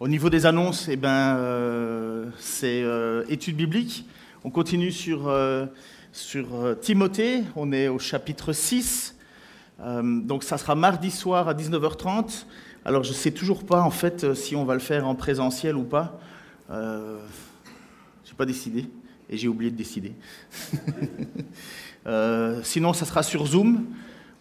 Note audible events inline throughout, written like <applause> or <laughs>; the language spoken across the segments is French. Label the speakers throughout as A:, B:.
A: au niveau des annonces, eh ben, euh, c'est euh, études bibliques. On continue sur, euh, sur Timothée. On est au chapitre 6. donc ça sera mardi soir à 19h30. Alors je ne sais toujours pas en fait si on va le faire en présentiel ou pas. je n'ai pas décidé et j'ai oublié de décider. <laughs> sinon, ça sera sur Zoom.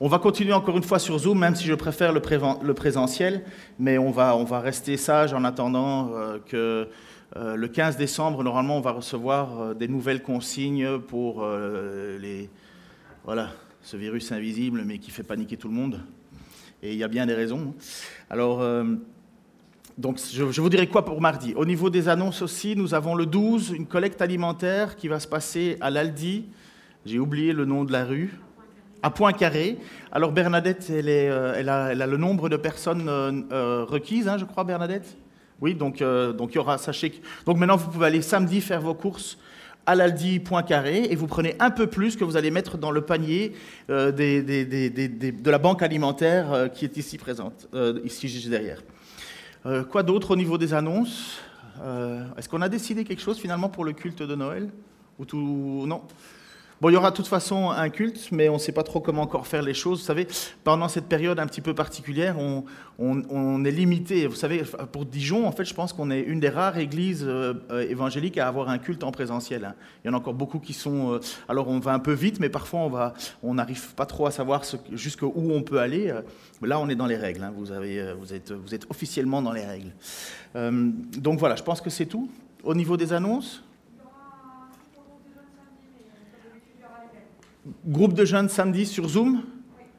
A: On va continuer encore une fois sur Zoom, même si je préfère le, présentiel, mais on va, rester sage en attendant euh, que euh, le 15 décembre, normalement, on va recevoir euh, des nouvelles consignes pour les, voilà, ce virus invisible, mais qui fait paniquer tout le monde. Et il y a bien des raisons. Alors, donc, je, vous dirai quoi pour mardi. Au niveau des annonces aussi, nous avons le 12, une collecte alimentaire qui va se passer à l'Aldi. J'ai oublié le nom de la rue à point carré. Alors Bernadette, euh, elle, a, le nombre de personnes euh, euh, requises, hein, je crois, Bernadette? Oui, donc, donc il y aura, sachez que... Donc maintenant, vous pouvez aller samedi faire vos courses à l'Aldi point carré et vous prenez un peu plus que vous allez mettre dans le panier de la banque alimentaire qui est ici présente, ici juste derrière. quoi d'autre au niveau des annonces? Est-ce qu'on a décidé quelque chose finalement pour le culte de Noël? Ou tout... Non? Bon, il y aura de toute façon un culte, mais on ne sait pas trop comment encore faire les choses. Vous savez, pendant cette période un petit peu particulière, on, est limité. Vous savez, pour Dijon, en fait, je pense qu'on est une des rares églises euh, évangéliques à avoir un culte en présentiel. Hein. Il y en a encore beaucoup qui sont. Euh, alors, on va un peu vite, mais parfois, on n'arrive pas trop à savoir jusqu'où on peut aller. Là, on est dans les règles. Hein. Vous, êtes, officiellement dans les règles. Euh, donc voilà, je pense que c'est tout. Au niveau des annonces Groupe de jeunes samedi sur Zoom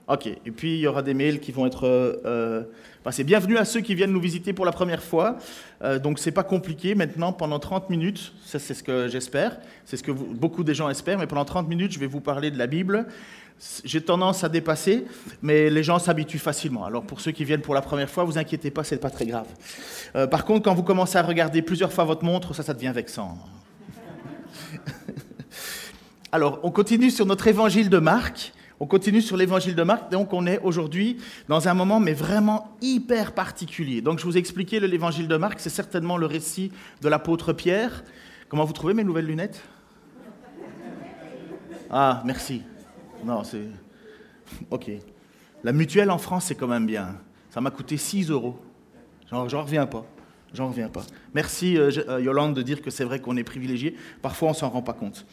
A: Ok, et puis il y aura des mails qui vont être euh, passés. Bienvenue à ceux qui viennent nous visiter pour la première fois. Euh, donc c'est pas compliqué maintenant, pendant 30 minutes, ça c'est ce que j'espère, c'est ce que beaucoup de gens espèrent, mais pendant 30 minutes je vais vous parler de la Bible. J'ai tendance à dépasser, mais les gens s'habituent facilement. Alors pour ceux qui viennent pour la première fois, vous inquiétez pas, c'est pas très grave. Euh, par contre, quand vous commencez à regarder plusieurs fois votre montre, ça, ça devient vexant. Alors, on continue sur notre évangile de Marc. On continue sur l'évangile de Marc, donc on est aujourd'hui dans un moment mais vraiment hyper particulier. Donc je vous ai expliqué l'évangile de Marc, c'est certainement le récit de l'apôtre Pierre. Comment vous trouvez mes nouvelles lunettes? Ah, merci. Non, c'est... <laughs> Ok. La mutuelle en France, c'est quand même bien. Ça m'a coûté 6 euros. J'en reviens pas. J'en reviens pas. Merci euh, euh, Yolande de dire que c'est vrai qu'on est privilégié. Parfois, on s'en rend pas compte.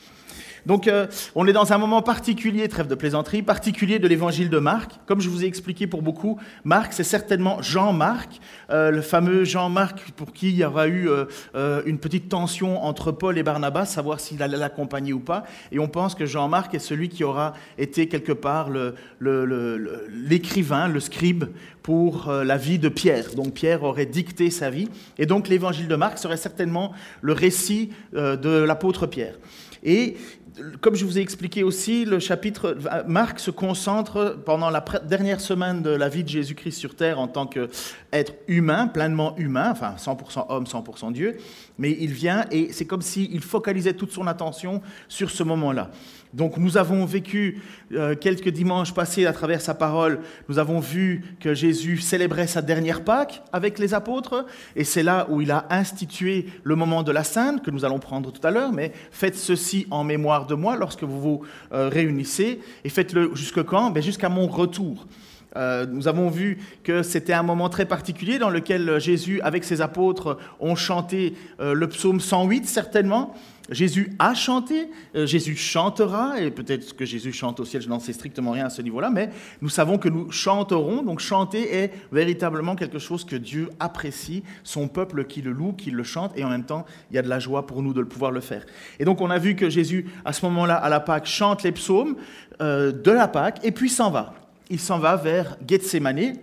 A: Donc euh, on est dans un moment particulier, trêve de plaisanterie, particulier de l'évangile de Marc. Comme je vous ai expliqué pour beaucoup, Marc, c'est certainement Jean-Marc, euh, le fameux Jean-Marc pour qui il y aura eu euh, une petite tension entre Paul et Barnabas, savoir s'il allait l'accompagner ou pas. Et on pense que Jean-Marc est celui qui aura été quelque part l'écrivain, le, le scribe pour la vie de Pierre. Donc Pierre aurait dicté sa vie. Et donc l'évangile de Marc serait certainement le récit de l'apôtre Pierre. Et comme je vous ai expliqué aussi, le chapitre Marc se concentre pendant la dernière semaine de la vie de Jésus-Christ sur terre en tant qu'être humain, pleinement humain, enfin 100% homme, 100% Dieu, mais il vient et c'est comme s'il focalisait toute son attention sur ce moment-là. Donc nous avons vécu euh, quelques dimanches passés à travers sa parole, nous avons vu que Jésus célébrait sa dernière Pâque avec les apôtres, et c'est là où il a institué le moment de la Sainte, que nous allons prendre tout à l'heure, mais faites ceci en mémoire de moi lorsque vous vous euh, réunissez, et faites-le jusque quand? Ben, Jusqu'à mon retour. Euh, nous avons vu que c'était un moment très particulier dans lequel Jésus, avec ses apôtres, ont chanté le psaume 108, certainement, Jésus a chanté, euh, Jésus chantera, et peut-être que Jésus chante au ciel, je n'en sais strictement rien à ce niveau-là, mais nous savons que nous chanterons, donc chanter est véritablement quelque chose que Dieu apprécie, son peuple qui le loue, qui le chante, et en même temps, il y a de la joie pour nous de pouvoir le faire. Et donc on a vu que Jésus, à ce moment-là, à la Pâque, chante les psaumes euh, de la Pâque, et puis s'en va. Il s'en va vers Gethsemane,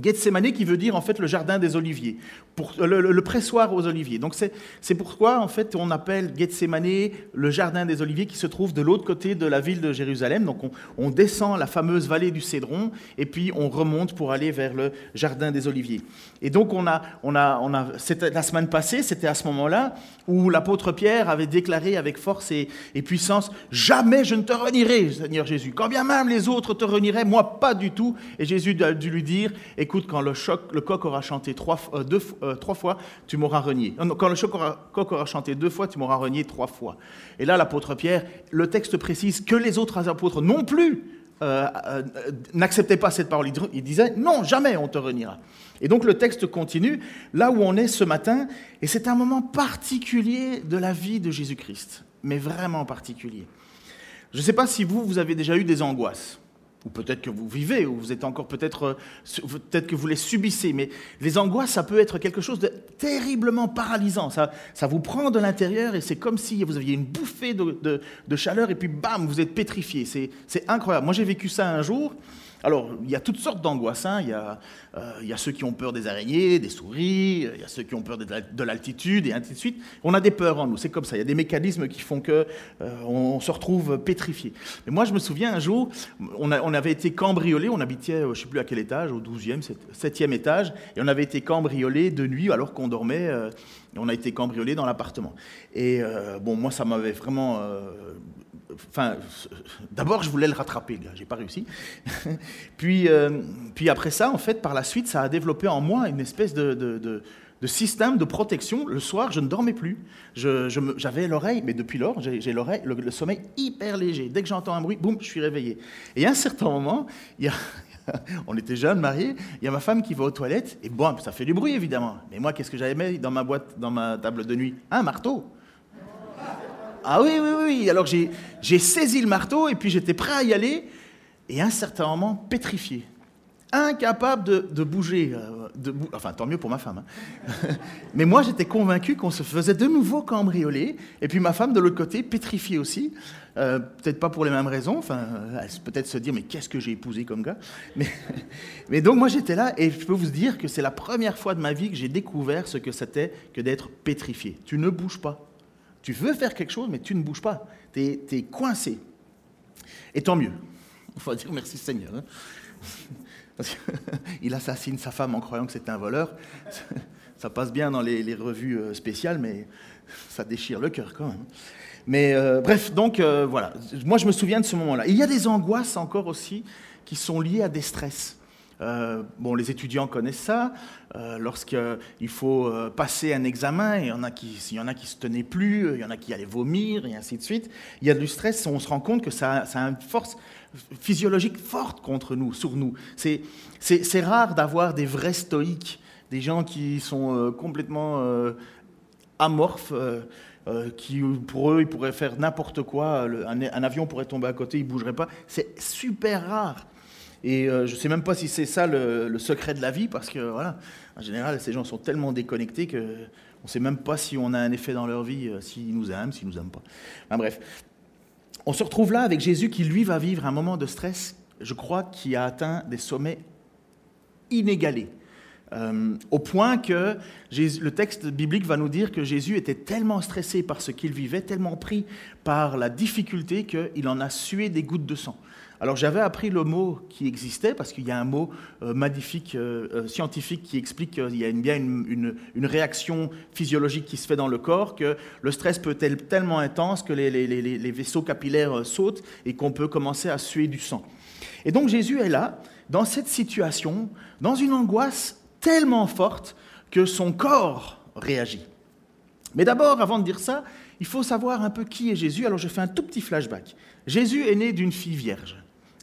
A: Gethsemane qui veut dire en fait le jardin des oliviers. Pour, le, pressoir aux oliviers. Donc c'est pourquoi en fait on appelle Gethsemane le jardin des oliviers qui se trouve de l'autre côté de la ville de Jérusalem. Donc on, descend la fameuse vallée du Cédron et puis on remonte pour aller vers le jardin des oliviers. Et donc on a, on a, on a la semaine passée, c'était à ce moment-là où l'apôtre Pierre avait déclaré avec force et, et, puissance jamais je ne te renierai, Seigneur Jésus. Quand bien même les autres te renieraient, moi pas du tout. Et Jésus a dû lui dire écoute quand le choc, le coq aura chanté trois, euh, deux fois euh, trois fois, tu m'auras renié. Quand le coq aura, chanté deux fois, tu m'auras renié trois fois. Et là, l'apôtre Pierre, le texte précise que les autres apôtres non plus euh, euh, n'acceptaient pas cette parole. Ils disaient, non, jamais on te reniera. Et donc le texte continue là où on est ce matin, et c'est un moment particulier de la vie de Jésus-Christ, mais vraiment particulier. Je ne sais pas si vous, vous avez déjà eu des angoisses ou peut-être que vous vivez, ou vous êtes encore peut-être, euh, peut-être que vous les subissez, mais les angoisses, ça peut être quelque chose de terriblement paralysant. Ça, ça vous prend de l'intérieur et c'est comme si vous aviez une bouffée de, de chaleur et puis bam, vous êtes pétrifié. C'est incroyable. Moi, j'ai vécu ça un jour. Alors, il y a toutes sortes d'angoisses. Hein. Euh, il, y a ceux qui ont peur des araignées, des souris, il y a ceux qui ont peur de l'altitude, et ainsi de suite. On a des peurs en nous, c'est comme ça. Il y a des mécanismes qui font qu'on euh, se retrouve pétrifié. Mais moi, je me souviens un jour, on, avait été cambriolé, on habitait, euh, je ne sais plus à quel étage, au 12e, 7e étage, et on avait été cambriolé de nuit alors qu'on dormait. on a été cambriolé dans l'appartement. Et bon, moi, ça m'avait vraiment D'abord, je voulais le rattraper, je j'ai pas réussi. <laughs> puis, euh, puis après ça, en fait, par la suite, ça a développé en moi une espèce de, système de protection. Le soir, je ne dormais plus. J'avais l'oreille, mais depuis lors, j'ai l'oreille, le, sommeil hyper léger. Dès que j'entends un bruit, boum, je suis réveillé. Et à un certain moment, <laughs> on était jeunes, mariés, il y a ma femme qui va aux toilettes, et bon, ça fait du bruit évidemment. Mais moi, qu'est-ce que j'avais mis dans ma boîte, dans ma table de nuit? Un marteau. Ah oui, oui, oui. Alors j'ai saisi le marteau et puis j'étais prêt à y aller. Et à un certain moment, pétrifié. Incapable de, bouger. Euh, de enfin, tant mieux pour ma femme. Hein. <laughs> Mais moi, j'étais convaincu qu'on se faisait de nouveau cambrioler. Et puis ma femme, de l'autre côté, pétrifiée aussi. Euh, peut-être pas pour les mêmes raisons. Enfin, peut-être se dire, mais qu'est-ce que j'ai épousé comme gars? <laughs> Mais, mais donc, moi, j'étais là. Et je peux vous dire que c'est la première fois de ma vie que j'ai découvert ce que c'était que d'être pétrifié. Tu ne bouges pas. Tu veux faire quelque chose, mais tu ne bouges pas. Tu es, coincé. Et tant mieux. <laughs> Il faut dire merci Seigneur. Hein. <laughs> Il assassine sa femme en croyant que c'est un voleur. <laughs> Ça passe bien dans les, revues euh, spéciales, mais ça déchire le cœur quand même. Mais euh, bref, donc euh, voilà. Moi, je me souviens de ce moment-là. Il y a des angoisses encore aussi qui sont liées à des stress. Euh, bon, les étudiants connaissent ça. Euh, Lorsqu'il faut euh, passer un examen, il y, en a qui, il y en a qui se tenaient plus, il y en a qui allaient vomir, et ainsi de suite. Il y a du stress, on se rend compte que ça, ça a une force physiologique forte contre nous, sur nous. C'est rare d'avoir des vrais stoïques, des gens qui sont euh, complètement amorphes. qui pour eux, ils pourraient faire n'importe quoi, un, un, avion pourrait tomber à côté, ils ne bougeraient pas. C'est super rare. Et euh, je ne sais même pas si c'est ça le, secret de la vie, parce que voilà, en général, ces gens sont tellement déconnectés qu'on ne sait même pas si on a un effet dans leur vie, euh, s'ils nous aiment, s'ils nous aiment pas. Enfin, bref, on se retrouve là avec Jésus qui, lui, va vivre un moment de stress, je crois, qui a atteint des sommets inégalés. Euh, au point que le texte biblique va nous dire que Jésus était tellement stressé par ce qu'il vivait, tellement pris par la difficulté qu'il en a sué des gouttes de sang. Alors j'avais appris le mot qui existait, parce qu'il y a un mot euh, magnifique, euh, euh, scientifique, qui explique qu'il y a bien une, réaction physiologique qui se fait dans le corps, que le stress peut être tellement intense que les, vaisseaux capillaires sautent et qu'on peut commencer à suer du sang. Et donc Jésus est là, dans cette situation, dans une angoisse tellement forte que son corps réagit. Mais d'abord, avant de dire ça, il faut savoir un peu qui est Jésus. Alors je fais un tout petit flashback. Jésus est né d'une fille vierge.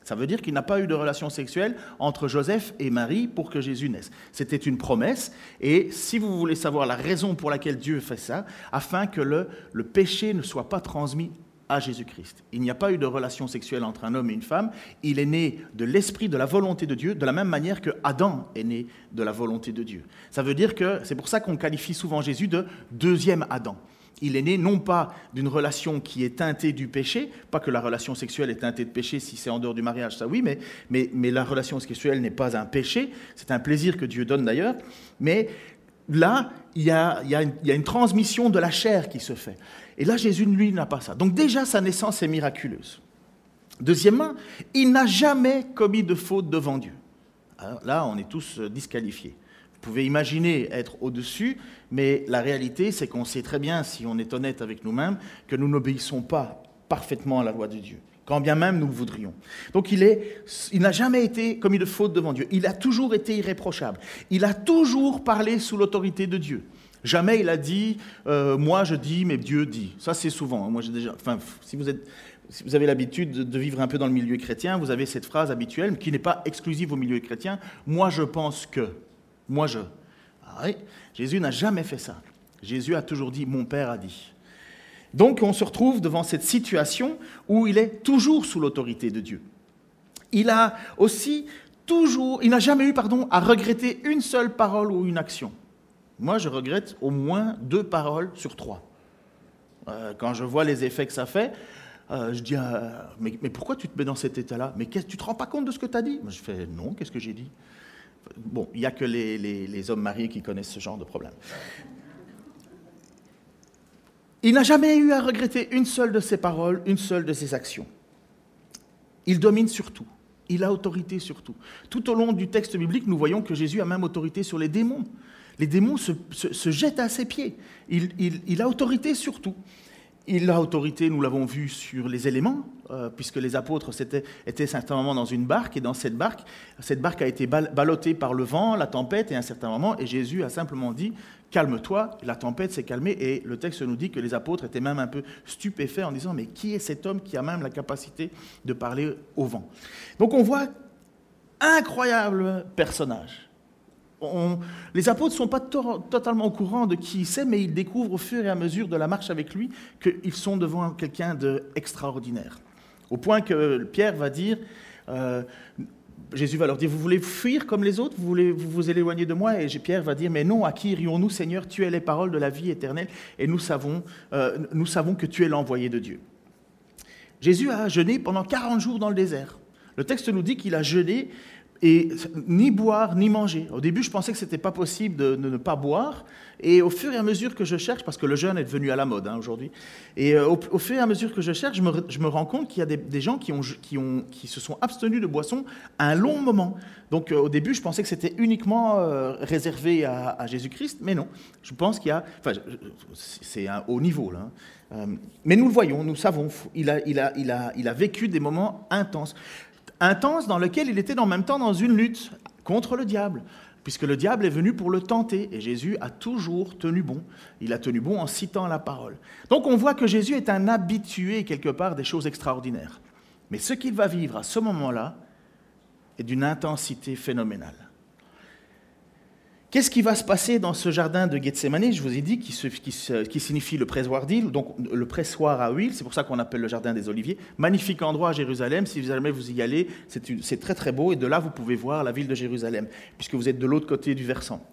A: Ça veut dire qu'il n'a pas eu de relation sexuelle entre Joseph et Marie pour que Jésus naisse. C'était une promesse, et si vous voulez savoir la raison pour laquelle Dieu fait ça, afin que le, le péché ne soit pas transmis à Jésus-Christ. Il n'y a pas eu de relation sexuelle entre un homme et une femme, il est né de l'esprit, de la volonté de Dieu, de la même manière que Adam est né de la volonté de Dieu. Ça veut dire que c'est pour ça qu'on qualifie souvent Jésus de deuxième Adam il est né non pas d'une relation qui est teintée du péché, pas que la relation sexuelle est teintée de péché si c'est en dehors du mariage, ça oui, mais, mais, la relation sexuelle n'est pas un péché, c'est un plaisir que Dieu donne d'ailleurs, mais là, il y, a, une, transmission de la chair qui se fait. Et là, Jésus, lui, n'a pas ça. Donc déjà, sa naissance est miraculeuse. Deuxièmement, il n'a jamais commis de faute devant Dieu. Là, on est tous disqualifiés. Vous pouvez imaginer être au-dessus, mais la réalité, c'est qu'on sait très bien, si on est honnête avec nous-mêmes, que nous n'obéissons pas parfaitement à la loi de Dieu, quand bien même nous le voudrions. Donc il, est, il n'a jamais été commis de faute devant Dieu. Il a toujours été irréprochable. Il a toujours parlé sous l'autorité de Dieu. Jamais il a dit euh, moi je dis mais Dieu dit. Ça c'est souvent. Moi j'ai déjà. Enfin, si vous êtes si vous avez l'habitude de vivre un peu dans le milieu chrétien, vous avez cette phrase habituelle qui n'est pas exclusive au milieu chrétien. Moi, je pense que. Moi, je. Ah oui, Jésus n'a jamais fait ça. Jésus a toujours dit Mon Père a dit. Donc, on se retrouve devant cette situation où il est toujours sous l'autorité de Dieu. Il a aussi toujours, il n'a jamais eu, pardon, à regretter une seule parole ou une action. Moi, je regrette au moins deux paroles sur trois. Euh, quand je vois les effets que ça fait, euh, je dis, euh, mais, pourquoi tu te mets dans cet état-là? Mais tu te rends pas compte de ce que tu as dit? Moi, Je fais, non, qu'est-ce que j'ai dit? Bon, il n'y a que les, hommes mariés qui connaissent ce genre de problème. Il n'a jamais eu à regretter une seule de ses paroles, une seule de ses actions. Il domine sur tout. Il a autorité sur tout. Tout au long du texte biblique, nous voyons que Jésus a même autorité sur les démons. Les démons se, se, jettent à ses pieds. Il, il, il a autorité sur tout. Il a autorité, nous l'avons vu, sur les éléments, euh, puisque les apôtres étaient, étaient certain moment dans une barque, et dans cette barque, cette barque a été ballottée par le vent, la tempête, et à un certain moment, et Jésus a simplement dit, calme-toi, la tempête s'est calmée, et le texte nous dit que les apôtres étaient même un peu stupéfaits en disant, mais qui est cet homme qui a même la capacité de parler au vent? Donc on voit incroyable personnage les apôtres ne sont pas totalement au courant de qui il c'est, mais ils découvrent au fur et à mesure de la marche avec lui qu'ils sont devant quelqu'un d'extraordinaire. Au point que Pierre va dire, euh, Jésus va leur dire, vous voulez fuir comme les autres, vous voulez vous, éloigner de moi? Et Pierre va dire, mais non, à qui irions-nous, Seigneur Tu es les paroles de la vie éternelle, et nous savons, euh, nous savons que tu es l'envoyé de Dieu. Jésus a jeûné pendant 40 jours dans le désert. Le texte nous dit qu'il a jeûné et ni boire ni manger. Au début, je pensais que ce n'était pas possible de, ne pas boire. Et au fur et à mesure que je cherche, parce que le jeûne est devenu à la mode hein, aujourd'hui, et euh, au, fur et à mesure que je cherche, je me, rends compte qu'il y a des, gens qui, se sont abstenus de boissons un long moment. Donc euh, au début, je pensais que c'était uniquement euh, réservé à, Jésus-Christ, mais non. Je pense qu'il y a... Enfin, c'est un haut niveau, là. Hein. mais nous le voyons, nous savons, il a vécu des moments intenses intense dans lequel il était en même temps dans une lutte contre le diable, puisque le diable est venu pour le tenter, et Jésus a toujours tenu bon. Il a tenu bon en citant la parole. Donc on voit que Jésus est un habitué quelque part des choses extraordinaires. Mais ce qu'il va vivre à ce moment-là est d'une intensité phénoménale. Qu'est-ce qui va se passer dans ce jardin de Gethsemane? Je vous ai dit qui, signifie le pressoir d'huile, donc le pressoir à huile, c'est pour ça qu'on appelle le jardin des Oliviers. Magnifique endroit à Jérusalem, si jamais vous y allez, c'est très très beau, et de là vous pouvez voir la ville de Jérusalem, puisque vous êtes de l'autre côté du versant.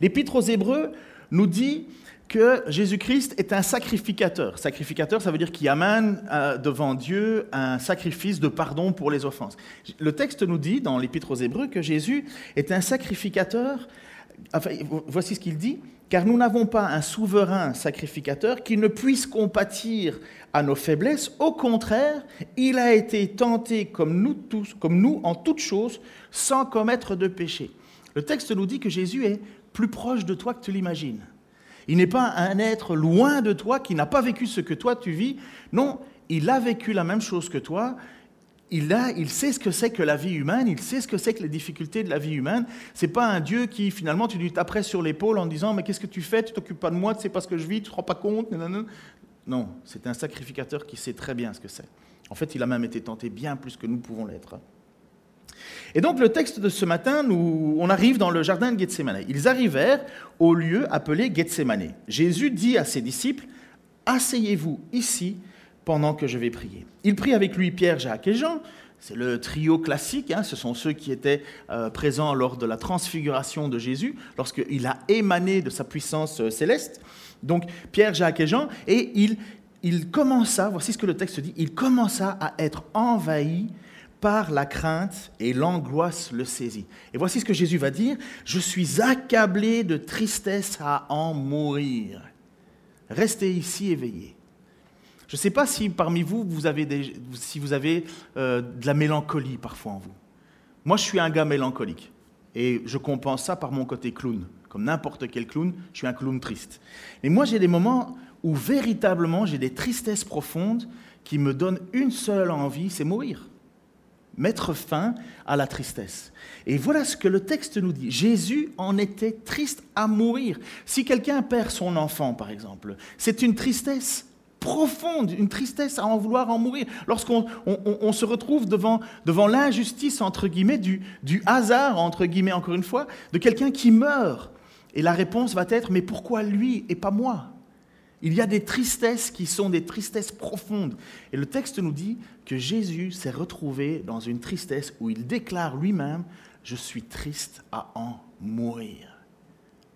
A: L'Épître aux Hébreux nous dit que Jésus-Christ est un sacrificateur. Sacrificateur, ça veut dire qu'il amène euh, devant Dieu un sacrifice de pardon pour les offenses. Le texte nous dit, dans l'Épître aux Hébreux, que Jésus est un sacrificateur. Enfin, voici ce qu'il dit. Car nous n'avons pas un souverain sacrificateur qui ne puisse compatir à nos faiblesses. Au contraire, il a été tenté comme nous tous, comme nous en toutes choses, sans commettre de péché. Le texte nous dit que Jésus est plus proche de toi que tu l'imagines. Il n'est pas un être loin de toi qui n'a pas vécu ce que toi tu vis. Non, il a vécu la même chose que toi. Il, a, il sait ce que c'est que la vie humaine, il sait ce que c'est que les difficultés de la vie humaine. C'est pas un Dieu qui finalement tu lui taperais sur l'épaule en disant mais qu'est-ce que tu fais? Tu t'occupes pas de moi, tu sais pas ce que je vis, tu te rends pas compte. Non, c'est un sacrificateur qui sait très bien ce que c'est. En fait, il a même été tenté bien plus que nous pouvons l'être. Et donc le texte de ce matin, nous, on arrive dans le jardin de Gethsemane. Ils arrivèrent au lieu appelé Gethsemane. Jésus dit à ses disciples, Asseyez-vous ici pendant que je vais prier. Il prit avec lui Pierre, Jacques et Jean. C'est le trio classique, hein. ce sont ceux qui étaient euh, présents lors de la transfiguration de Jésus, lorsqu'il a émané de sa puissance euh, céleste. Donc Pierre, Jacques et Jean, et il, il commença, voici ce que le texte dit, il commença à être envahi par la crainte et l'angoisse le saisit. Et voici ce que Jésus va dire, je suis accablé de tristesse à en mourir. Restez ici éveillés. Je ne sais pas si parmi vous, vous avez, si vous avez euh, de la mélancolie parfois en vous. Moi, je suis un gars mélancolique. Et je compense ça par mon côté clown. Comme n'importe quel clown, je suis un clown triste. Mais moi, j'ai des moments où véritablement j'ai des tristesses profondes qui me donnent une seule envie, c'est mourir mettre fin à la tristesse. Et voilà ce que le texte nous dit. Jésus en était triste à mourir. Si quelqu'un perd son enfant, par exemple, c'est une tristesse profonde, une tristesse à en vouloir en mourir. Lorsqu'on se retrouve devant, l'injustice, entre guillemets, du, du hasard, entre guillemets, encore une fois, de quelqu'un qui meurt. Et la réponse va être, mais pourquoi lui et pas moi? Il y a des tristesses qui sont des tristesses profondes. Et le texte nous dit que Jésus s'est retrouvé dans une tristesse où il déclare lui-même, je suis triste à en mourir.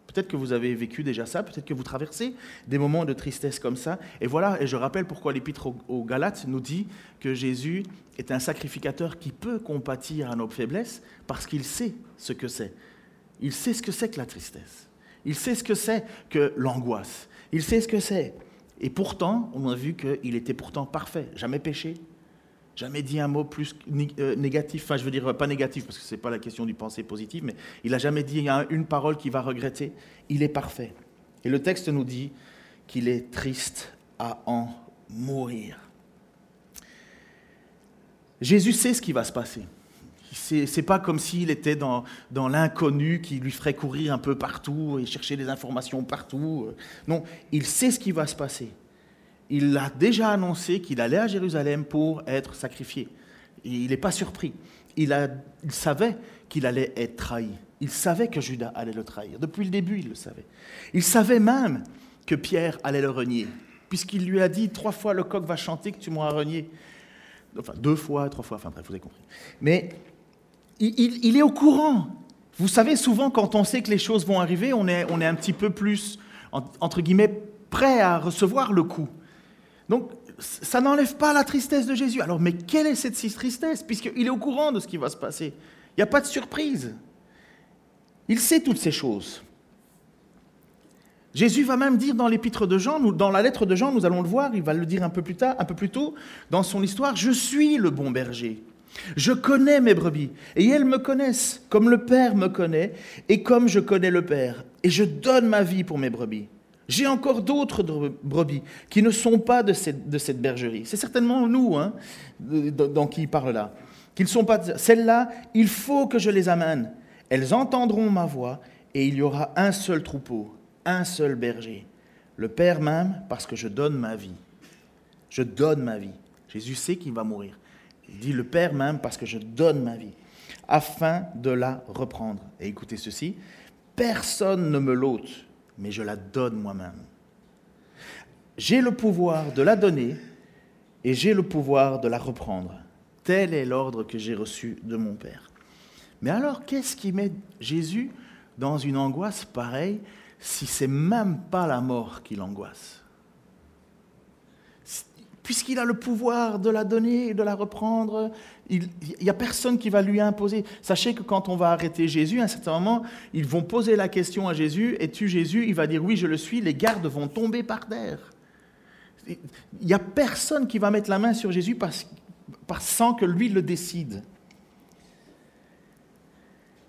A: Peut-être que vous avez vécu déjà ça, peut-être que vous traversez des moments de tristesse comme ça. Et voilà, et je rappelle pourquoi l'épître aux Galates nous dit que Jésus est un sacrificateur qui peut compatir à nos faiblesses parce qu'il sait ce que c'est. Il sait ce que c'est que la tristesse. Il sait ce que c'est que l'angoisse. Il sait ce que c'est. Et pourtant, on a vu qu'il était pourtant parfait, jamais péché, jamais dit un mot plus euh, négatif, enfin je veux dire pas négatif parce que ce n'est pas la question du pensée positive, mais il n'a jamais dit une parole qu'il va regretter. Il est parfait. Et le texte nous dit qu'il est triste à en mourir. Jésus sait ce qui va se passer. C'est pas comme s'il était dans, dans l'inconnu qui lui ferait courir un peu partout et chercher des informations partout. Non, il sait ce qui va se passer. Il a déjà annoncé qu'il allait à Jérusalem pour être sacrifié. il n'est pas surpris. Il, il savait qu'il allait être trahi. Il savait que Judas allait le trahir. Depuis le début, il le savait. Il savait même que Pierre allait le renier, puisqu'il lui a dit trois fois le coq va chanter que tu m'auras renié. Enfin, deux fois, trois fois, enfin bref, vous avez compris. Mais il, est au courant. Vous savez, souvent, quand on sait que les choses vont arriver, on est, un petit peu plus, entre guillemets, prêt à recevoir le coup. Donc, ça n'enlève pas la tristesse de Jésus. Alors, mais quelle est cette tristesse? Puisqu'il est au courant de ce qui va se passer. Il n'y a pas de surprise. Il sait toutes ces choses. Jésus va même dire dans l'épître de Jean, dans la lettre de Jean, nous allons le voir, il va le dire un peu plus tard, un peu plus tôt, dans son histoire, je suis le bon berger. Je connais mes brebis, et elles me connaissent, comme le Père me connaît, et comme je connais le Père, et je donne ma vie pour mes brebis. J'ai encore d'autres brebis qui ne sont pas de cette, bergerie. C'est certainement nous hein, dans qui il parle là. Qui ne sont pas celles-là, il faut que je les amène. Elles entendront ma voix, et il y aura un seul troupeau, un seul berger. Le Père même, parce que je donne ma vie. Je donne ma vie. Jésus sait qu'il va mourir. Il dit le Père même parce que je donne ma vie, afin de la reprendre. Et écoutez ceci, personne ne me l'ôte, mais je la donne moi-même. J'ai le pouvoir de la donner et j'ai le pouvoir de la reprendre. Tel est l'ordre que j'ai reçu de mon Père. Mais alors, qu'est-ce qui met Jésus dans une angoisse pareille si c'est même pas la mort qui l'angoisse? Puisqu'il a le pouvoir de la donner et de la reprendre. Il n'y a personne qui va lui imposer. Sachez que quand on va arrêter Jésus, à un certain moment, ils vont poser la question à Jésus, es-tu Jésus? Il va dire oui, je le suis, les gardes vont tomber par terre. Il n'y a personne qui va mettre la main sur Jésus parce, sans que lui le décide.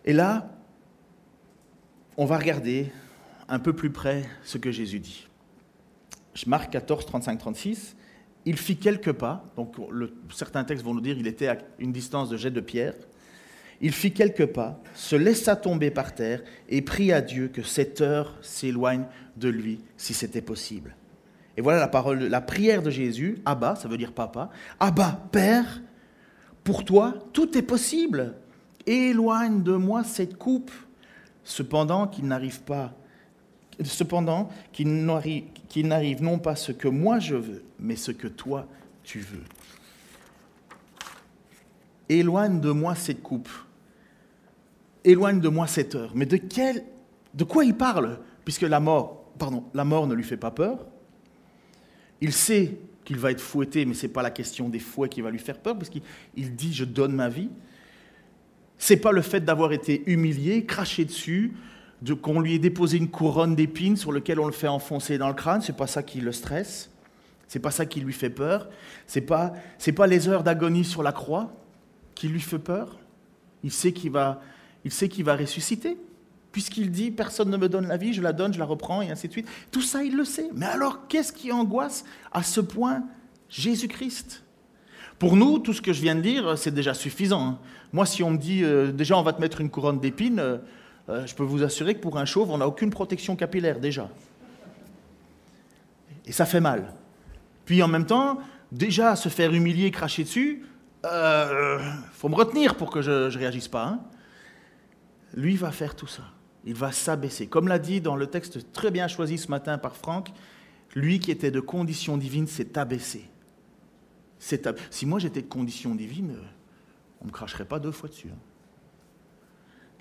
A: Et là, on va regarder un peu plus près ce que Jésus dit. Marc 14, 35, 36 il fit quelques pas, donc certains textes vont nous dire qu'il était à une distance de jet de pierre. Il fit quelques pas, se laissa tomber par terre et pria Dieu que cette heure s'éloigne de lui si c'était possible. Et voilà la parole, la prière de Jésus, Abba, ça veut dire papa, Abba, Père, pour toi tout est possible. Éloigne de moi cette coupe, cependant qu'il n'arrive pas cependant qu'il n'arrive non pas ce que moi je veux, mais ce que toi tu veux. Éloigne de moi cette coupe. Éloigne de moi cette heure. Mais de quel, de quoi il parle Puisque la mort, pardon, la mort ne lui fait pas peur? Il sait qu'il va être fouetté, mais ce n'est pas la question des fouets qui va lui faire peur, parce qu'il dit je donne ma vie. C'est pas le fait d'avoir été humilié, craché dessus, de, qu'on lui ait déposé une couronne d'épines sur laquelle on le fait enfoncer dans le crâne, c'est pas ça qui le stresse, c'est pas ça qui lui fait peur, c'est pas c'est pas les heures d'agonie sur la croix qui lui fait peur. Il sait qu'il va il sait qu'il va ressusciter puisqu'il dit personne ne me donne la vie, je la donne, je la reprends et ainsi de suite. Tout ça il le sait. Mais alors qu'est-ce qui angoisse à ce point Jésus-Christ? Pour nous, tout ce que je viens de dire, c'est déjà suffisant. Hein. Moi, si on me dit, euh, déjà, on va te mettre une couronne d'épines, euh, euh, je peux vous assurer que pour un chauve, on n'a aucune protection capillaire, déjà. Et ça fait mal. Puis en même temps, déjà, se faire humilier, cracher dessus, il faut me retenir pour que je ne réagisse pas. Hein. Lui va faire tout ça. Il va s'abaisser. Comme l'a dit dans le texte très bien choisi ce matin par Franck, lui qui était de condition divine s'est abaissé. Si moi j'étais de condition divine, euh, on ne me cracherait pas deux fois dessus. Hein.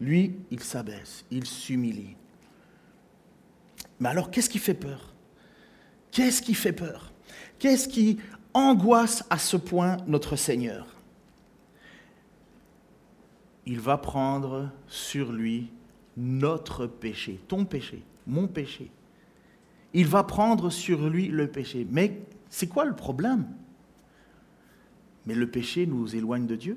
A: Lui, il s'abaisse, il s'humilie. Mais alors, qu'est-ce qui fait peur? Qu'est-ce qui fait peur? Qu'est-ce qui angoisse à ce point notre Seigneur? Il va prendre sur lui notre péché, ton péché, mon péché. Il va prendre sur lui le péché. Mais c'est quoi le problème? Mais le péché nous éloigne de Dieu.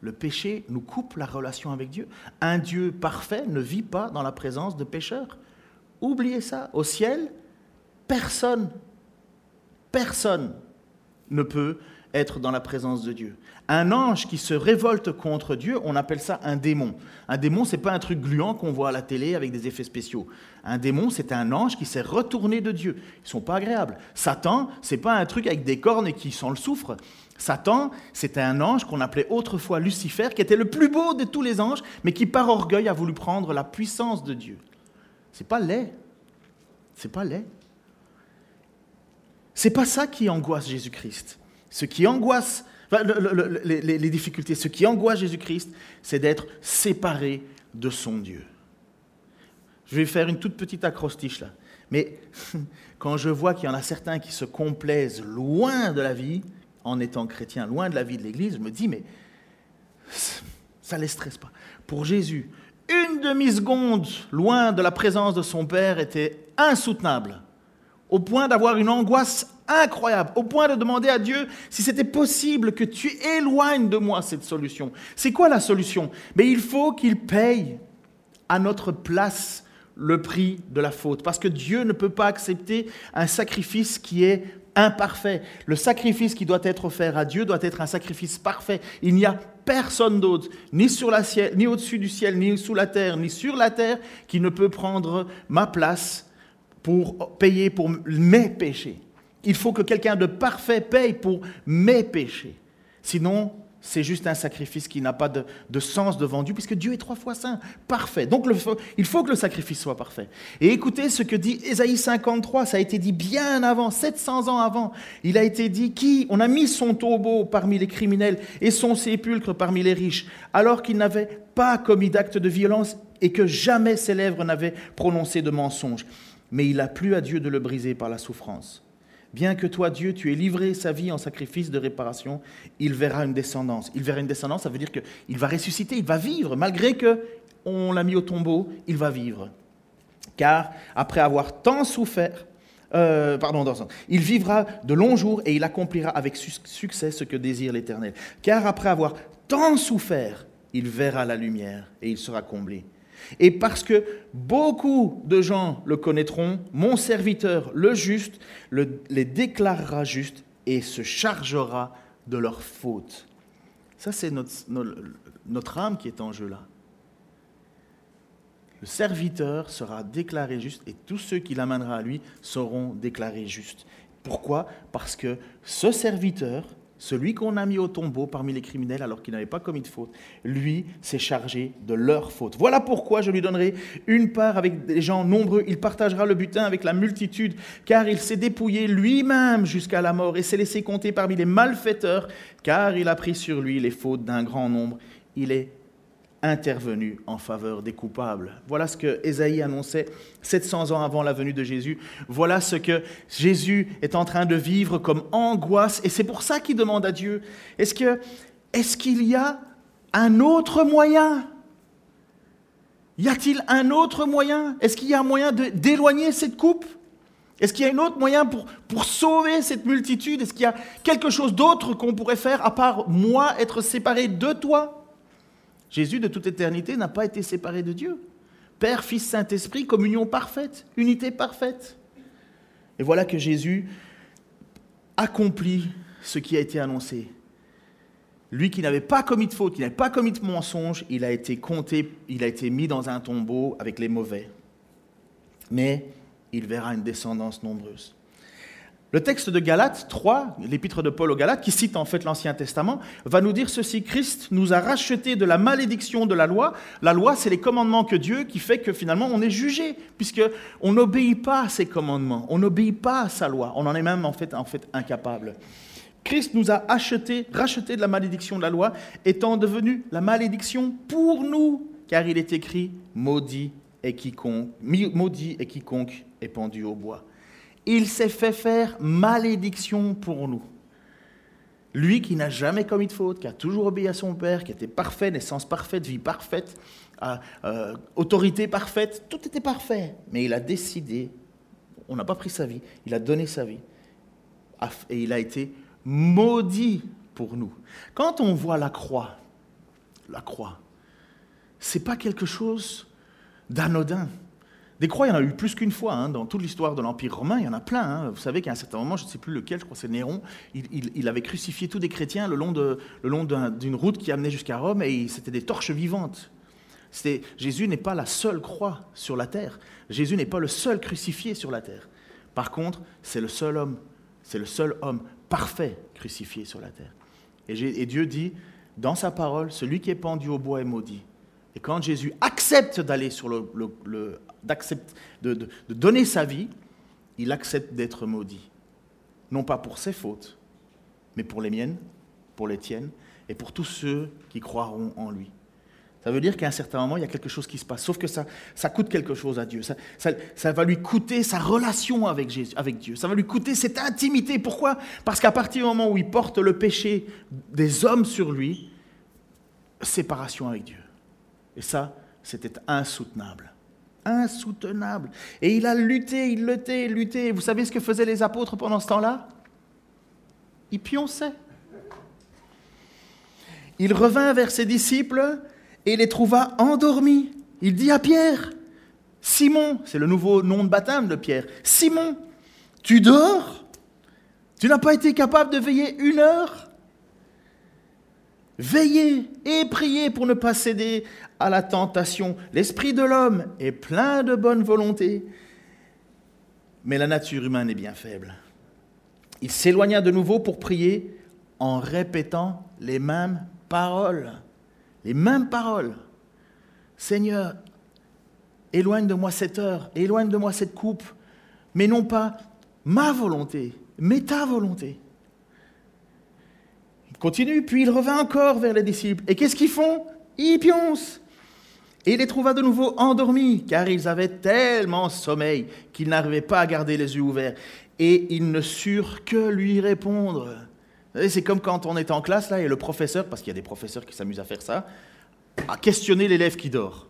A: Le péché nous coupe la relation avec Dieu. Un Dieu parfait ne vit pas dans la présence de pécheurs. Oubliez ça. Au ciel, personne, personne ne peut être dans la présence de Dieu. Un ange qui se révolte contre Dieu, on appelle ça un démon. Un démon, c'est pas un truc gluant qu'on voit à la télé avec des effets spéciaux. Un démon, c'est un ange qui s'est retourné de Dieu. Ils sont pas agréables. Satan, c'est pas un truc avec des cornes et qui sent le soufre. Satan, c'était un ange qu'on appelait autrefois Lucifer, qui était le plus beau de tous les anges, mais qui par orgueil a voulu prendre la puissance de Dieu. C'est pas laid. C'est pas laid. C'est pas ça qui angoisse Jésus-Christ. Ce qui angoisse les, difficultés, ce qui angoisse Jésus-Christ, c'est d'être séparé de son Dieu. Je vais faire une toute petite acrostiche là. Mais <laughs> quand je vois qu'il y en a certains qui se complaisent loin de la vie, en étant chrétien, loin de la vie de l'Église, je me dis, mais ça ne les stresse pas. Pour Jésus, une demi-seconde loin de la présence de son Père était insoutenable, au point d'avoir une angoisse incroyable, au point de demander à Dieu si c'était possible que tu éloignes de moi cette solution. C'est quoi la solution? Mais il faut qu'il paye à notre place le prix de la faute, parce que Dieu ne peut pas accepter un sacrifice qui est imparfait. Le sacrifice qui doit être offert à Dieu doit être un sacrifice parfait. Il n'y a personne d'autre, ni, ni au-dessus du ciel, ni sous la terre, ni sur la terre, qui ne peut prendre ma place pour payer pour mes péchés. Il faut que quelqu'un de parfait paye pour mes péchés. Sinon, c'est juste un sacrifice qui n'a pas de, sens devant Dieu, puisque Dieu est trois fois saint, parfait. Donc il faut que le sacrifice soit parfait. Et écoutez ce que dit Ésaïe 53, ça a été dit bien avant, 700 ans avant. Il a été dit qui On a mis son tombeau parmi les criminels et son sépulcre parmi les riches, alors qu'il n'avait pas commis d'acte de violence et que jamais ses lèvres n'avaient prononcé de mensonge. Mais il a plu à Dieu de le briser par la souffrance. Bien que toi, Dieu, tu aies livré sa vie en sacrifice de réparation, il verra une descendance. Il verra une descendance, ça veut dire qu'il va ressusciter, il va vivre, malgré que on l'a mis au tombeau, il va vivre. Car après avoir tant souffert, euh, pardon, il vivra de longs jours et il accomplira avec succès ce que désire l'Éternel. Car après avoir tant souffert, il verra la lumière et il sera comblé. Et parce que beaucoup de gens le connaîtront, mon serviteur, le juste, les déclarera justes et se chargera de leurs fautes. Ça, c'est notre, âme qui est en jeu là. Le serviteur sera déclaré juste et tous ceux qui l'amènera à lui seront déclarés justes. Pourquoi? Parce que ce serviteur celui qu'on a mis au tombeau parmi les criminels alors qu'il n'avait pas commis de faute, lui s'est chargé de leur faute. Voilà pourquoi je lui donnerai une part avec des gens nombreux. Il partagera le butin avec la multitude, car il s'est dépouillé lui-même jusqu'à la mort et s'est laissé compter parmi les malfaiteurs, car il a pris sur lui les fautes d'un grand nombre. Il est intervenu en faveur des coupables. Voilà ce que Ésaïe annonçait 700 ans avant la venue de Jésus. Voilà ce que Jésus est en train de vivre comme angoisse. Et c'est pour ça qu'il demande à Dieu, est-ce que, est-ce qu'il y a un autre moyen? Y a-t-il un autre moyen? Est-ce qu'il y a un moyen d'éloigner cette coupe? Est-ce qu'il y a un autre moyen pour, pour sauver cette multitude? Est-ce qu'il y a quelque chose d'autre qu'on pourrait faire à part moi être séparé de toi? Jésus, de toute éternité, n'a pas été séparé de Dieu. Père, Fils, Saint-Esprit, communion parfaite, unité parfaite. Et voilà que Jésus accomplit ce qui a été annoncé. Lui qui n'avait pas commis de faute, qui n'avait pas commis de mensonge, il a été compté, il a été mis dans un tombeau avec les mauvais. Mais il verra une descendance nombreuse. Le texte de Galates 3, l'épître de Paul aux Galates, qui cite en fait l'Ancien Testament, va nous dire ceci Christ nous a rachetés de la malédiction de la loi. La loi, c'est les commandements que Dieu qui fait que finalement on est jugé, puisque on n'obéit pas à ses commandements, on n'obéit pas à sa loi. On en est même en fait, incapable. Christ nous a achetés, rachetés de la malédiction de la loi, étant devenu la malédiction pour nous, car il est écrit maudit et quiconque, maudit et quiconque est pendu au bois il s'est fait faire malédiction pour nous. Lui qui n'a jamais commis de faute, qui a toujours obéi à son Père, qui était parfait, naissance parfaite, vie parfaite, euh, autorité parfaite, tout était parfait. Mais il a décidé, on n'a pas pris sa vie, il a donné sa vie. Et il a été maudit pour nous. Quand on voit la croix, la croix, c'est pas quelque chose d'anodin. Des croix, il y en a eu plus qu'une fois hein. dans toute l'histoire de l'Empire romain, il y en a plein. Hein. Vous savez qu'à un certain moment, je ne sais plus lequel, je crois que c'est Néron, il, avait crucifié tous des chrétiens le long, d'une route qui amenait jusqu'à Rome et c'était des torches vivantes. Jésus n'est pas la seule croix sur la terre. Jésus n'est pas le seul crucifié sur la terre. Par contre, c'est le seul homme, c'est le seul homme parfait crucifié sur la terre. Et, Dieu dit, dans sa parole, celui qui est pendu au bois est maudit. Et quand Jésus accepte d'aller sur le, de, donner sa vie, il accepte d'être maudit. Non pas pour ses fautes, mais pour les miennes, pour les tiennes, et pour tous ceux qui croiront en lui. Ça veut dire qu'à un certain moment, il y a quelque chose qui se passe. Sauf que ça, coûte quelque chose à Dieu. Ça, ça, va lui coûter sa relation avec, Jésus, avec Dieu. Ça va lui coûter cette intimité. Pourquoi? Parce qu'à partir du moment où il porte le péché des hommes sur lui, séparation avec Dieu. Et ça, c'était insoutenable insoutenable. Et il a lutté, il luttait, lutté. Vous savez ce que faisaient les apôtres pendant ce temps-là? Ils pionçaient. Il revint vers ses disciples et les trouva endormis. Il dit à Pierre, Simon, c'est le nouveau nom de baptême de Pierre, Simon, tu dors? Tu n'as pas été capable de veiller une heure? Veillez et priez pour ne pas céder à la tentation. L'esprit de l'homme est plein de bonne volonté, mais la nature humaine est bien faible. Il s'éloigna de nouveau pour prier en répétant les mêmes paroles. Les mêmes paroles. Seigneur, éloigne de moi cette heure, éloigne de moi cette coupe, mais non pas ma volonté, mais ta volonté. Continue, puis il revint encore vers les disciples. Et qu'est-ce qu'ils font? Ils pioncent. Et il les trouva de nouveau endormis, car ils avaient tellement sommeil qu'ils n'arrivaient pas à garder les yeux ouverts. Et ils ne surent que lui répondre. C'est comme quand on est en classe, là, et le professeur, parce qu'il y a des professeurs qui s'amusent à faire ça, à questionner l'élève qui dort.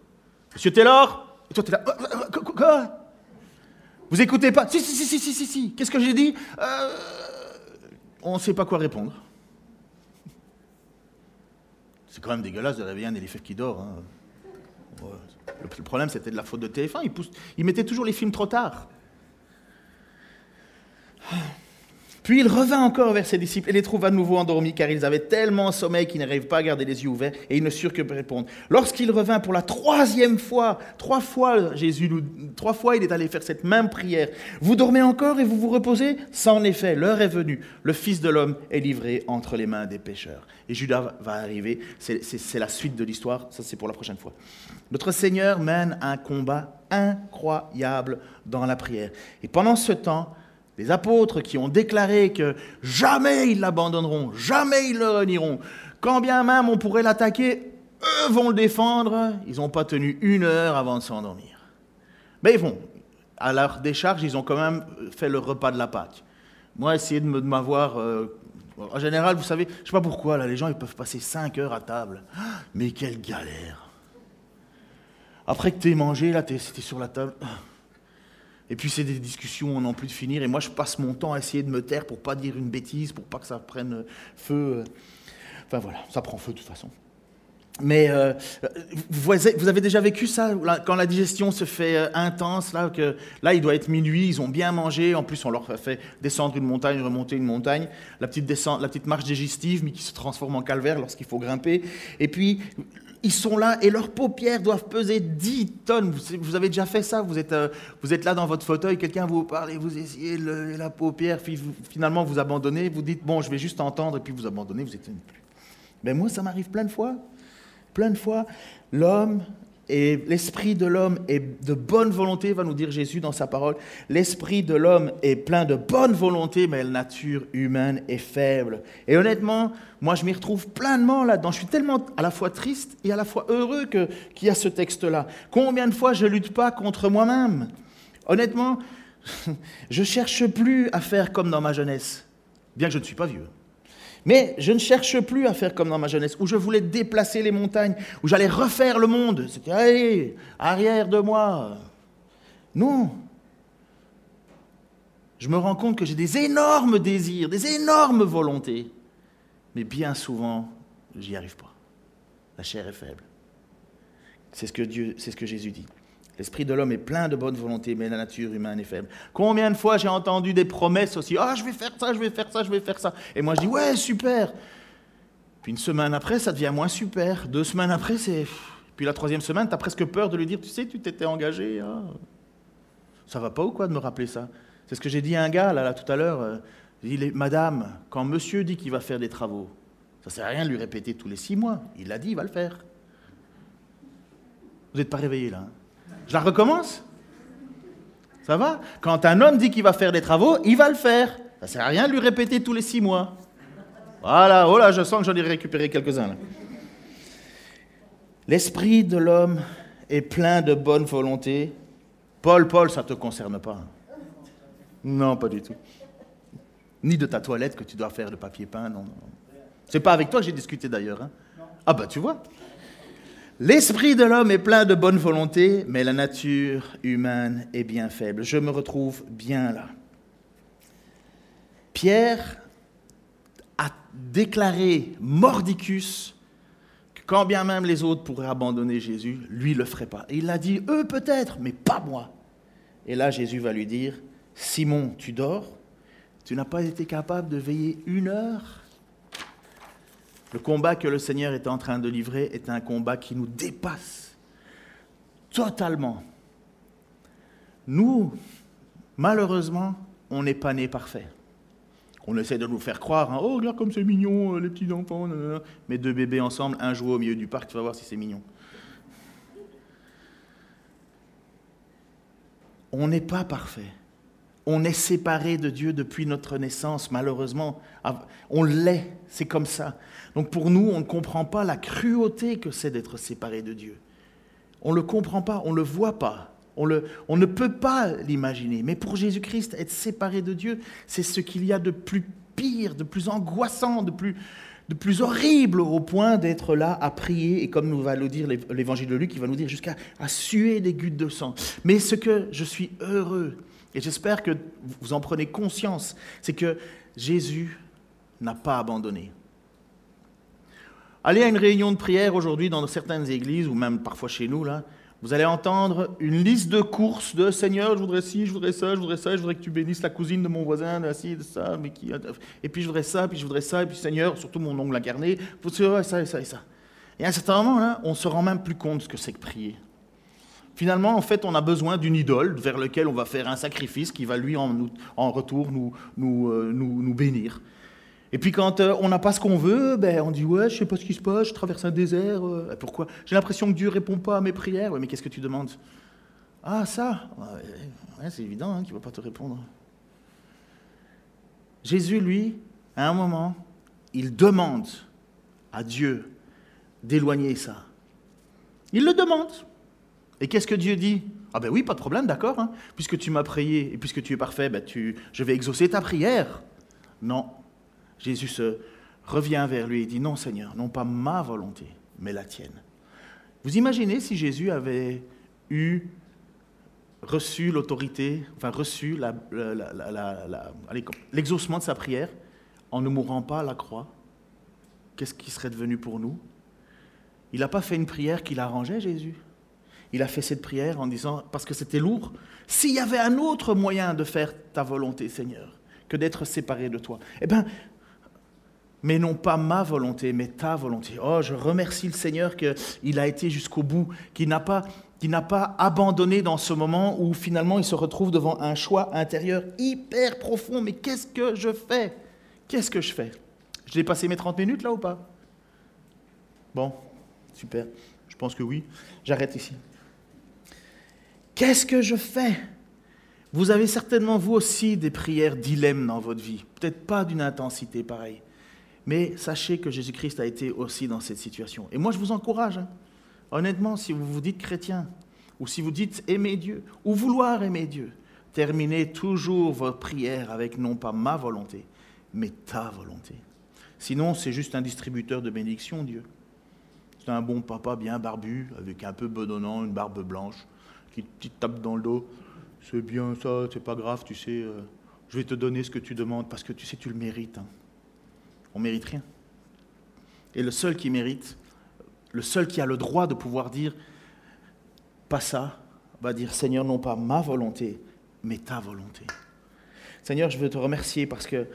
A: Monsieur Taylor Et toi, tu es là. Euh, euh, euh, quoi? Vous écoutez pas Si, si, si, si, si, si, si. Qu'est-ce que j'ai dit? On ne sait pas quoi répondre. C'est quand même dégueulasse de réveiller un élève qui dort. Hein. Le problème, c'était de la faute de TF1. Ils, ils mettaient toujours les films trop tard. Puis il revint encore vers ses disciples et les trouva à nouveau endormis, car ils avaient tellement sommeil qu'ils n'arrivent pas à garder les yeux ouverts, et ils ne surent que répondre. Lorsqu'il revint pour la troisième fois, trois fois Jésus, trois fois il est allé faire cette même prière. Vous dormez encore et vous vous reposez? Sans effet, l'heure est venue. Le Fils de l'homme est livré entre les mains des pécheurs. Et Judas va arriver. C'est la suite de l'histoire. Ça, c'est pour la prochaine fois. Notre Seigneur mène un combat incroyable dans la prière. Et pendant ce temps, les apôtres qui ont déclaré que jamais ils l'abandonneront, jamais ils le renieront, quand bien même on pourrait l'attaquer eux vont le défendre, ils n'ont pas tenu une heure avant de s'endormir. Mais ils vont. À leur décharge, ils ont quand même fait le repas de la Pâque. Moi, essayer de m'avoir... Euh, en général, vous savez, je ne sais pas pourquoi, là, les gens, ils peuvent passer 5 heures à table. Mais quelle galère Après que tu aies mangé, là, c'était sur la table. Et puis c'est des discussions, on n'en plus de finir. Et moi, je passe mon temps à essayer de me taire pour pas dire une bêtise, pour pas que ça prenne feu. Enfin voilà, ça prend feu de toute façon. Mais euh, vous avez déjà vécu ça, quand la digestion se fait euh, intense, là, que, là, il doit être minuit, ils ont bien mangé, en plus on leur fait descendre une montagne, remonter une montagne, la petite, descente, la petite marche digestive, mais qui se transforme en calvaire lorsqu'il faut grimper. Et puis, ils sont là et leurs paupières doivent peser 10 tonnes. Vous, avez déjà fait ça vous êtes, euh, vous êtes là dans votre fauteuil, quelqu'un vous parle vous essayez le, la paupière, finalement vous abandonnez, vous dites, bon, je vais juste entendre, et puis vous abandonnez, vous êtes plus. Mais moi, ça m'arrive plein de fois plein de fois, l'homme et l'esprit de l'homme est de bonne volonté, va nous dire Jésus dans sa parole. L'esprit de l'homme est plein de bonne volonté, mais la nature humaine est faible. Et honnêtement, moi je m'y retrouve pleinement là-dedans. Je suis tellement à la fois triste et à la fois heureux qu'il y a ce texte-là. Combien de fois je lutte pas contre moi-même? Honnêtement, <laughs> je cherche plus à faire comme dans ma jeunesse, bien que je ne suis pas vieux. Mais je ne cherche plus à faire comme dans ma jeunesse, où je voulais déplacer les montagnes, où j'allais refaire le monde. C'était, allez, arrière de moi. Non. Je me rends compte que j'ai des énormes désirs, des énormes volontés. Mais bien souvent, j'y arrive pas. La chair est faible. C'est ce que Dieu, c'est ce que Jésus dit. L'esprit de l'homme est plein de bonne volonté, mais la nature humaine est faible. Combien de fois j'ai entendu des promesses aussi Ah, je vais faire ça, je vais faire ça, je vais faire ça. Et moi je dis Ouais, super. Puis une semaine après, ça devient moins super. Deux semaines après, c'est. Puis la troisième semaine, tu as presque peur de lui dire Tu sais, tu t'étais engagé. Ah. Ça va pas ou quoi de me rappeler ça? C'est ce que j'ai dit à un gars là, là tout à l'heure. Il dit Madame, quand monsieur dit qu'il va faire des travaux, ça sert à rien de lui répéter tous les six mois. Il l'a dit, il va le faire. Vous n'êtes pas réveillé là. Hein? Je la recommence Ça va? Quand un homme dit qu'il va faire des travaux, il va le faire. Ça ne sert à rien de lui répéter tous les six mois. Voilà, oh là, je sens que j'en ai récupéré quelques-uns. L'esprit de l'homme est plein de bonne volonté. Paul, Paul, ça ne te concerne pas. Non, pas du tout. Ni de ta toilette que tu dois faire de papier peint, non. non. C'est pas avec toi que j'ai discuté d'ailleurs. Hein. Ah bah tu vois. L'esprit de l'homme est plein de bonne volonté, mais la nature humaine est bien faible. Je me retrouve bien là. Pierre a déclaré mordicus que quand bien même les autres pourraient abandonner Jésus, lui ne le ferait pas. Et il a dit, eux peut-être, mais pas moi. Et là, Jésus va lui dire, Simon, tu dors? Tu n'as pas été capable de veiller une heure? Le combat que le Seigneur est en train de livrer est un combat qui nous dépasse totalement. Nous, malheureusement, on n'est pas nés parfaits. On essaie de nous faire croire, hein, oh regarde comme c'est mignon, euh, les petits enfants, mais deux bébés ensemble, un joue au milieu du parc, tu vas voir si c'est mignon. On n'est pas parfait. On est séparé de Dieu depuis notre naissance, malheureusement. On l'est, c'est comme ça. Donc pour nous, on ne comprend pas la cruauté que c'est d'être séparé de Dieu. On ne le comprend pas, on ne le voit pas. On, ne peut pas l'imaginer. Mais pour Jésus-Christ, être séparé de Dieu, c'est ce qu'il y a de plus pire, de plus angoissant, de plus, horrible au point d'être là à prier, et comme nous va le dire l'évangile de Luc, il va nous dire jusqu'à suer des gouttes de sang. Mais ce que je suis heureux, et j'espère que vous en prenez conscience, c'est que Jésus n'a pas abandonné. Allez à une réunion de prière aujourd'hui dans certaines églises, ou même parfois chez nous, là, vous allez entendre une liste de courses de Seigneur, je voudrais ci, je voudrais ça, je voudrais ça, je voudrais que tu bénisses la cousine de mon voisin, de ci, de ça, mais qui... et puis je voudrais ça, puis je voudrais ça, et puis Seigneur, surtout mon ongle incarné, vous ça, ça et ça et ça. Et à un certain moment, là, on se rend même plus compte de ce que c'est que prier. Finalement, en fait, on a besoin d'une idole vers laquelle on va faire un sacrifice qui va lui, en, retour, nous, nous, euh, nous bénir. Et puis quand euh, on n'a pas ce qu'on veut, ben, on dit ouais, je sais pas ce qui se passe, je traverse un désert. Euh, pourquoi? J'ai l'impression que Dieu répond pas à mes prières. mais qu'est-ce que tu demandes? Ah ça, ouais, c'est évident hein, qu'il ne va pas te répondre. Jésus, lui, à un moment, il demande à Dieu d'éloigner ça. Il le demande. Et qu'est-ce que Dieu dit? Ah ben oui, pas de problème, d'accord. hein. Puisque tu m'as prié et puisque tu es parfait, ben tu, je vais exaucer ta prière. Non. Jésus se revient vers lui et dit Non, Seigneur, non pas ma volonté, mais la tienne. Vous imaginez si Jésus avait eu reçu l'autorité, enfin reçu l'exaucement de sa prière en ne mourant pas à la croix Qu'est-ce qui serait devenu pour nous? Il n'a pas fait une prière qui l'arrangeait, Jésus. Il a fait cette prière en disant, parce que c'était lourd, s'il y avait un autre moyen de faire ta volonté, Seigneur, que d'être séparé de toi, eh bien, mais non pas ma volonté, mais ta volonté. Oh, je remercie le Seigneur qu'il a été jusqu'au bout, qu'il n'a pas, pas abandonné dans ce moment où finalement il se retrouve devant un choix intérieur hyper profond. Mais qu'est-ce que je fais? Qu'est-ce que je fais? Je l'ai passé mes 30 minutes là ou pas? Bon, super. Je pense que oui. J'arrête ici. Qu'est-ce que je fais? Vous avez certainement vous aussi des prières dilemmes dans votre vie. Peut-être pas d'une intensité pareille. Mais sachez que Jésus-Christ a été aussi dans cette situation. Et moi, je vous encourage. hein. Honnêtement, si vous vous dites chrétien, ou si vous dites aimer Dieu, ou vouloir aimer Dieu, terminez toujours votre prière avec non pas ma volonté, mais ta volonté. Sinon, c'est juste un distributeur de bénédictions, Dieu. C'est un bon papa bien barbu, avec un peu bedonnant, une barbe blanche, qui te tape dans le dos. C'est bien ça, c'est pas grave, tu sais. euh, je vais te donner ce que tu demandes, parce que tu sais, tu le mérites. hein. On mérite rien. Et le seul qui mérite, le seul qui a le droit de pouvoir dire pas ça, va dire Seigneur, non pas ma volonté, mais ta volonté. Seigneur, je veux te remercier parce que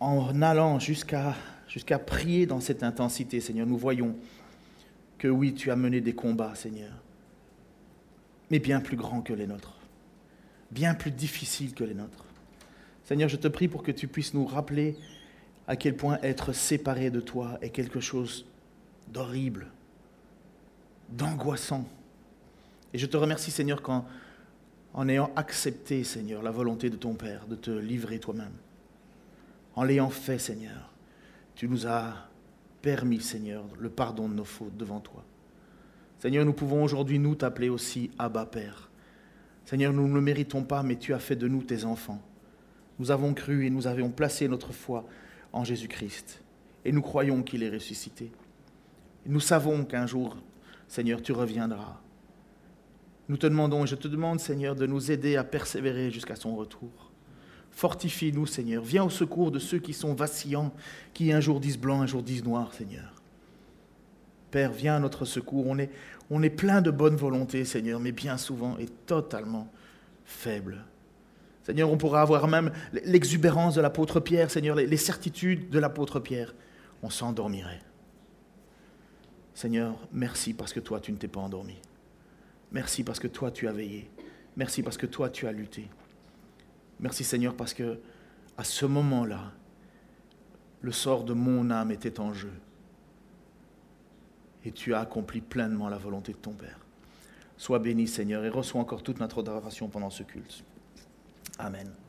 A: en allant jusqu'à jusqu'à prier dans cette intensité, Seigneur, nous voyons que oui, tu as mené des combats, Seigneur, mais bien plus grands que les nôtres, bien plus difficiles que les nôtres. Seigneur, je te prie pour que tu puisses nous rappeler à quel point être séparé de toi est quelque chose d'horrible, d'angoissant. Et je te remercie, Seigneur, qu'en en ayant accepté, Seigneur, la volonté de ton Père, de te livrer toi-même, en l'ayant fait, Seigneur, tu nous as permis, Seigneur, le pardon de nos fautes devant toi. Seigneur, nous pouvons aujourd'hui nous t'appeler aussi Abba Père. Seigneur, nous ne le méritons pas, mais tu as fait de nous tes enfants. Nous avons cru et nous avions placé notre foi en Jésus-Christ. Et nous croyons qu'il est ressuscité. Et nous savons qu'un jour, Seigneur, tu reviendras. Nous te demandons, et je te demande, Seigneur, de nous aider à persévérer jusqu'à son retour. Fortifie-nous, Seigneur. Viens au secours de ceux qui sont vacillants, qui un jour disent blanc, un jour disent noir, Seigneur. Père, viens à notre secours. On est, on est plein de bonne volonté, Seigneur, mais bien souvent est totalement faible. Seigneur, on pourra avoir même l'exubérance de l'apôtre Pierre, Seigneur, les, certitudes de l'apôtre Pierre. On s'endormirait. Seigneur, merci parce que toi, tu ne t'es pas endormi. Merci parce que toi, tu as veillé. Merci parce que toi, tu as lutté. Merci Seigneur parce que à ce moment-là, le sort de mon âme était en jeu. Et tu as accompli pleinement la volonté de ton Père. Sois béni Seigneur et reçois encore toute notre adoration pendant ce culte. Amen.